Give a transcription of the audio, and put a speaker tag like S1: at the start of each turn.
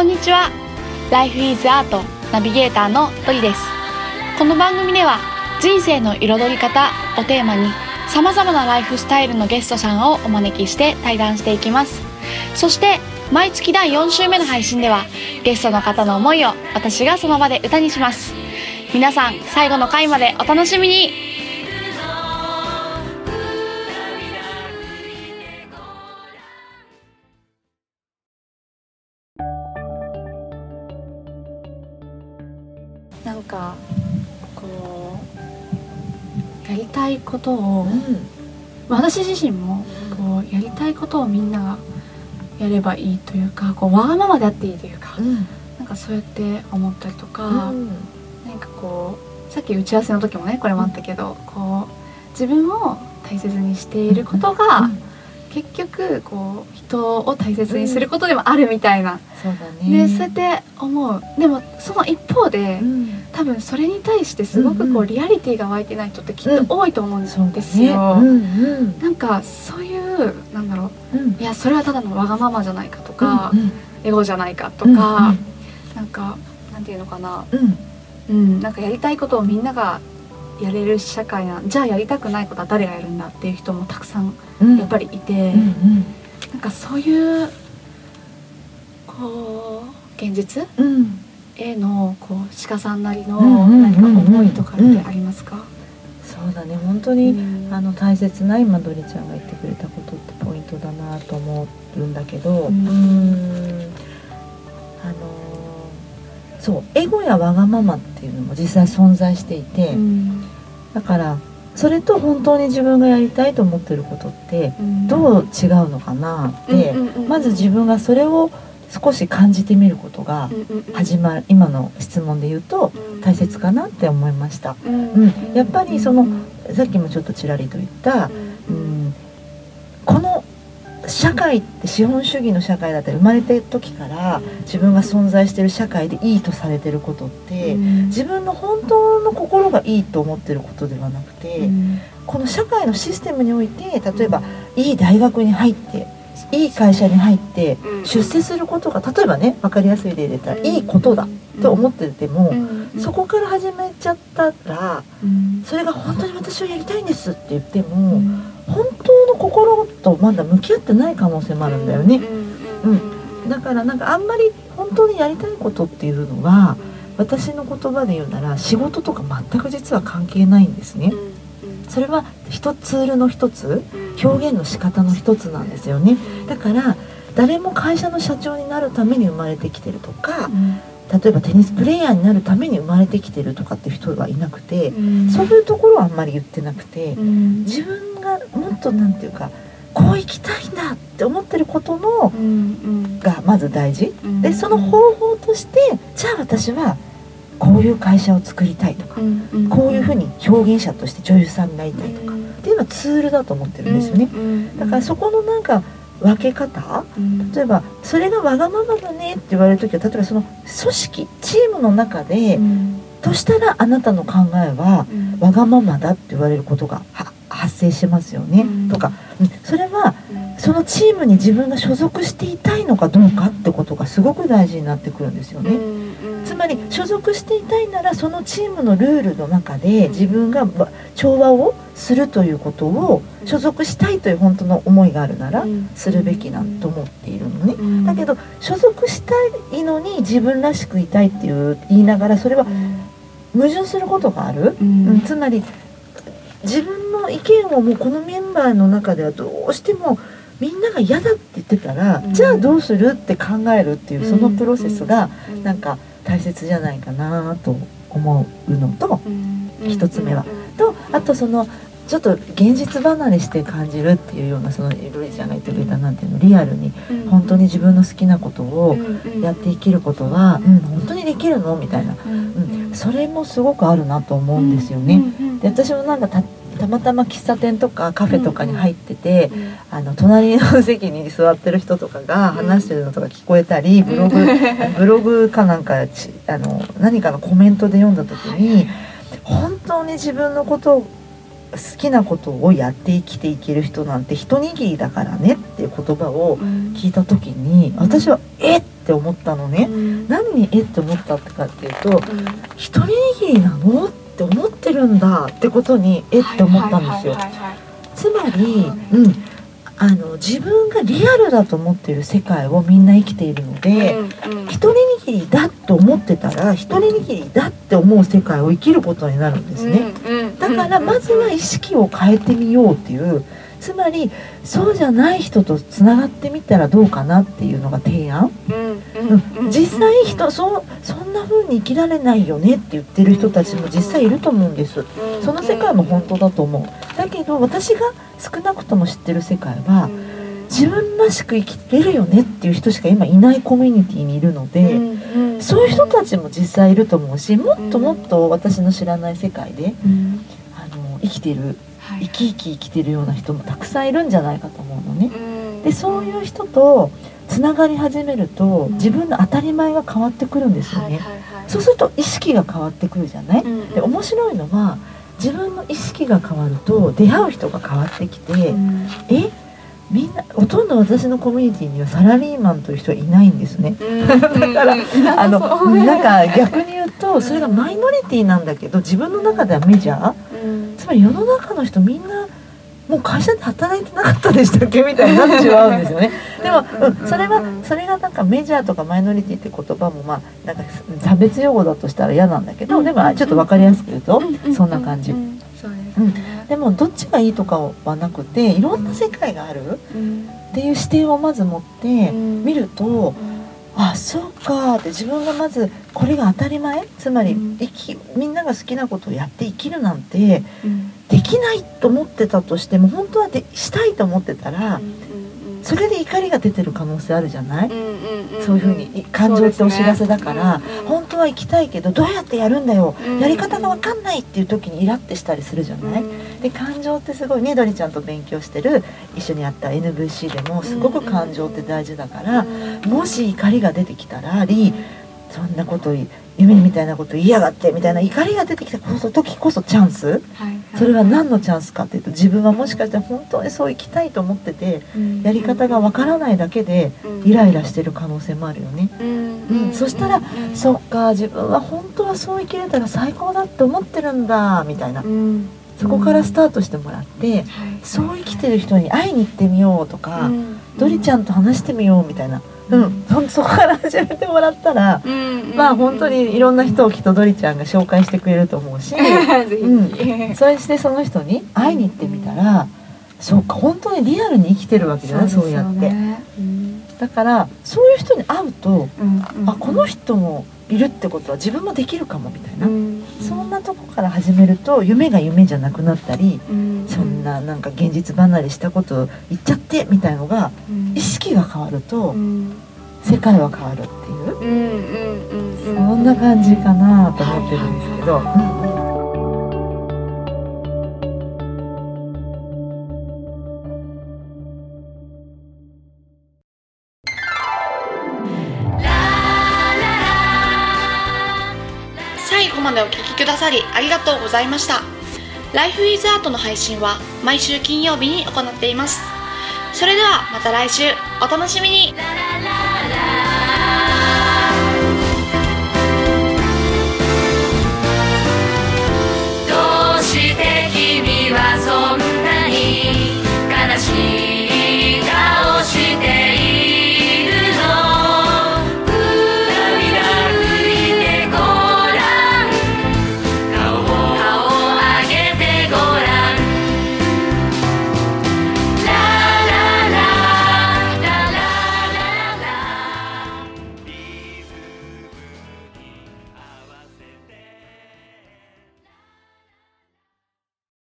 S1: こんにちは。Life is Art ナビゲーターのトリです。この番組では人生の彩り方をテーマに様々なライフスタイルのゲストさんをお招きして対談していきます。そして毎月第4週目の配信ではゲストの方の思いを私がその場で歌にします。皆さん最後の回までお楽しみに。なんかこうやりたいことを、まあ私自身もこうやりたいことをみんながやればいいというかこうわがままであっていいというか、なんかそうやって思ったりとか、何かこうさっき打ち合わせの時もねこれもあったけど、こう自分を大切にしていることが、結局こう人を大切にすることでもあるみたいな、
S2: そうだね。
S1: でそうやって思う。でもその一方で、
S2: うん
S1: 多分それに対してすごくこ
S2: うんう
S1: うリアリティが湧いてない人ってきっと多いと思うんですよ。
S2: ね。うん
S1: なんかそういうなんだろ
S2: う。んうん。
S1: ういやそれはただのわがままじゃないかとか、
S2: うん
S1: エゴじゃないかと
S2: うん
S1: か、なんかなんていうのかな、
S2: うん。
S1: うん、なんかやりたいことをみんながやれる社会なじゃあやりたくないことは誰がやるんだっていう人もたくさん
S2: うん。
S1: やっぱりいて、
S2: うんうん。
S1: なんかそういうこう現実
S2: うん
S1: へのこう鹿さんなりの
S2: うんうん
S1: 何か思いとかってありますか？
S2: そうだね本当に、
S1: うん。
S2: あの大切な今ドリちゃんが言ってくれたことってポイントだなと思うんだけど
S1: うん。
S2: んあのそうエゴやわがままっていうのも実際存在していて、
S1: うん。
S2: だからそれと本当に自分がやりたいと思ってることって
S1: うん。
S2: どう違うのかなって、
S1: うんうんうん。
S2: まず自分がそれを少し感じてみることが始まる今の質問で言うと
S1: うん。
S2: 大切かなって思いました。
S1: うん。
S2: うん。やっぱりその
S1: うん。
S2: さっきもちょっとちらりと言った、
S1: う
S2: うんん、この社会って資本主義の社会だったり生まれてる時から自分が存在してる社会でいいとされてることって、
S1: うん。
S2: 自分の本当の心がいいと思ってることではなくて、
S1: うん。
S2: この社会のシステムにおいて例えばいい大学に入っていい会社に入って
S1: うん。
S2: 出世することが例えばね分かりやすい例で言ったらいいことだと思ってても、そこから始めちゃったら
S1: うん。
S2: それが本当に私はやりたいんですって言って
S1: う
S2: も、
S1: ん。
S2: 本当の心とまだ向き合ってない可能性もあるんだよね。
S1: うん。
S2: だからなんかあんまり本当にやりたいことっていうのは私の言葉で言うなら仕事とか全く実は関係ないんですね。それは一ツールの一つ表現の仕方の一つなんですよね。だから誰も会社の社長になるために生まれてきてるとか例えばテニスプレーヤーになるために生まれてきてるとかっていう人はいなくてそういうところはあんまり言ってなくて自分がもっとなんていうかこう生きたいんだって思ってることのがまず大事。でその方法としてじゃあ私はこういう会社を作りたいとかこういうふうに表現者として女優さんになりたいとかっていうのはツールだと思ってるんですよね。だからそこのなんか分け方例えばそれがわがままだねって言われる時は例えばその組織チームの中で、としたらあなたの考えはわがままだって言われることがは発生しますよね、
S1: うん。
S2: とか。うん。それはそのチームに自分が所属していたいのかどうかってことがすごく大事になってくるんですよね。つまり所属していたいならそのチームのルールの中で自分がわ調和をするということを所属したいという本当の思いがあるならするべきなと思っているのね。だけど所属したいのに自分らしくいたいっていう言いながらそれは矛盾することがある、うん。つまり自分の意見をもうこのメンバーの中ではどうしてもみんなが嫌だって言ってたら、
S1: うん。
S2: じゃあどうするって考えるっていうそのプロセスが
S1: うん。
S2: なんか大切じゃないかなと思うのと一つ目は。とあとそのちょっと現実離れして感じるっていうようなそのロイちゃんが言ってくれたなんていうのリアルに本当に自分の好きなことをやって生きることは、うん、本当にできるのみたいな、うん、それもすごくあるなと思うんですよね。で私もなんかたたまたま喫茶店とかカフェとかに入ってて、あの隣の席に座ってる人とかが話してるのとか聞こえたり、ブログ ブログかなんかちあの何かのコメントで読んだ時に本当に自分のことを好きなことをやって生きていける人なんて一握りだからねっていう言葉を聞いた時に私はえってって思ったのね、
S1: うん。うん
S2: 何にえって思ったかっていうと
S1: うん。
S2: 一人握りなのって思ってるんだってことにえっ？て思ったんですよ。つまり、うん、あの自分がリアルだと思っている世界をみんな生きているので、
S1: うんうん。
S2: 一人握りだと思ってたら一人握りだって思う世界を生きることになるんですね、
S1: うんうん
S2: だからまずは意識を変えてみようっていう。つまりそうじゃない人とつながってみたらどうかなっていうのが提案、
S1: うんうん
S2: うん
S1: うん。
S2: 実際人そうそんな風に生きられないよねって言ってる人たちも実際いると思うんです。
S1: うん。
S2: その世界も本当だと思う。だけど私が少なくとも知ってる世界は自分らしく生きれるよねっていう人しか今いないコミュニティにいるので、
S1: うん
S2: そういう人たちも実際いると思うしもっともっと私の知らない世界で
S1: うん。
S2: あの生きてる
S1: はい。
S2: 生き生き生きてるような人もたくさんいるんじゃないかと思うのね。
S1: うん。
S2: でそういう人とつながり始めると
S1: うん。
S2: 自分の当たり前が変わってくるんですよね。そうすると意識が変わってくるじゃない、
S1: うん
S2: で面白いのは自分の意識が変わると出会う人が変わってきて、
S1: うん。
S2: え？みんなほとんど私のコミュニティにはサラリーマンという人はいないんですね。
S1: だ
S2: からあのなんか逆に言うとそれがマイノリティなんだけど自分の中ではメジャー？つまり世の中の人みんなもう会社で働いてなかったでしたっけ？みたいになってしまうんですよね。でも、うん、それはそれがなんかメジャーとかマイノリティって言葉もまあなんか差別用語だとしたら嫌なんだけど、でもあちょっと分かりやすく言うと、そんな感じ。
S1: そうですね。
S2: でもどっちがいいとかはなくていろんな世界があるっていう視点をまず持って見ると、あそうかって自分がまずこれが当たり前？つまり
S1: うん。
S2: 生きみんなが好きなことをやって生きるなんてできないと思ってたとしても本当はでしたいと思ってたらそれで怒りが出てる可能性あるじゃない？そういうふうに感情ってお知らせだから、本当は行きたいけどどうやってやるんだよ？やり方が分かんないっていう時にイラってしたりするじゃない、で感情ってすごいねどりちゃんと勉強してる一緒にやった NVC でもすごく感情って大事だから、もし怒りが出てきたらりそんなこと夢みたいなこと言いやがってみたいな怒りが出てきた時こそチャンスそれは何のチャンスかっていうと自分はもしかして本当にそう生きたいと思っててやり方がわからないだけでイライラしてる可能性もあるよね。うん。そしたらそっか自分は本当はそう生きれたら最高だって思ってるんだみたいな。そこからスタートしてもらってそう生きてる人に会いに行ってみようとかドリちゃんと話してみようみたいな、うん、そこから始めてもらったらまあ本当にいろんな人をきっとドリちゃんが紹介してくれると思うし
S1: ぜ
S2: それしてその人に会いに行ってみたらそうか本当にリアルに生きてるわけじゃないそうやって。だからそういう人に会うとあこの人もいるってことは自分もできるかもみたいな、そんなとこから始めると夢が夢じゃなくなったり、そんななんか現実離れしたこと言っちゃってみたいのが意識が変わると世界は変わるっていうそんな感じかなと思ってるんですけど。
S3: 後までお聴きくださりありがとうございました。ライフイズアートの配信は毎週金曜日に行っています。それではまた来週お楽しみに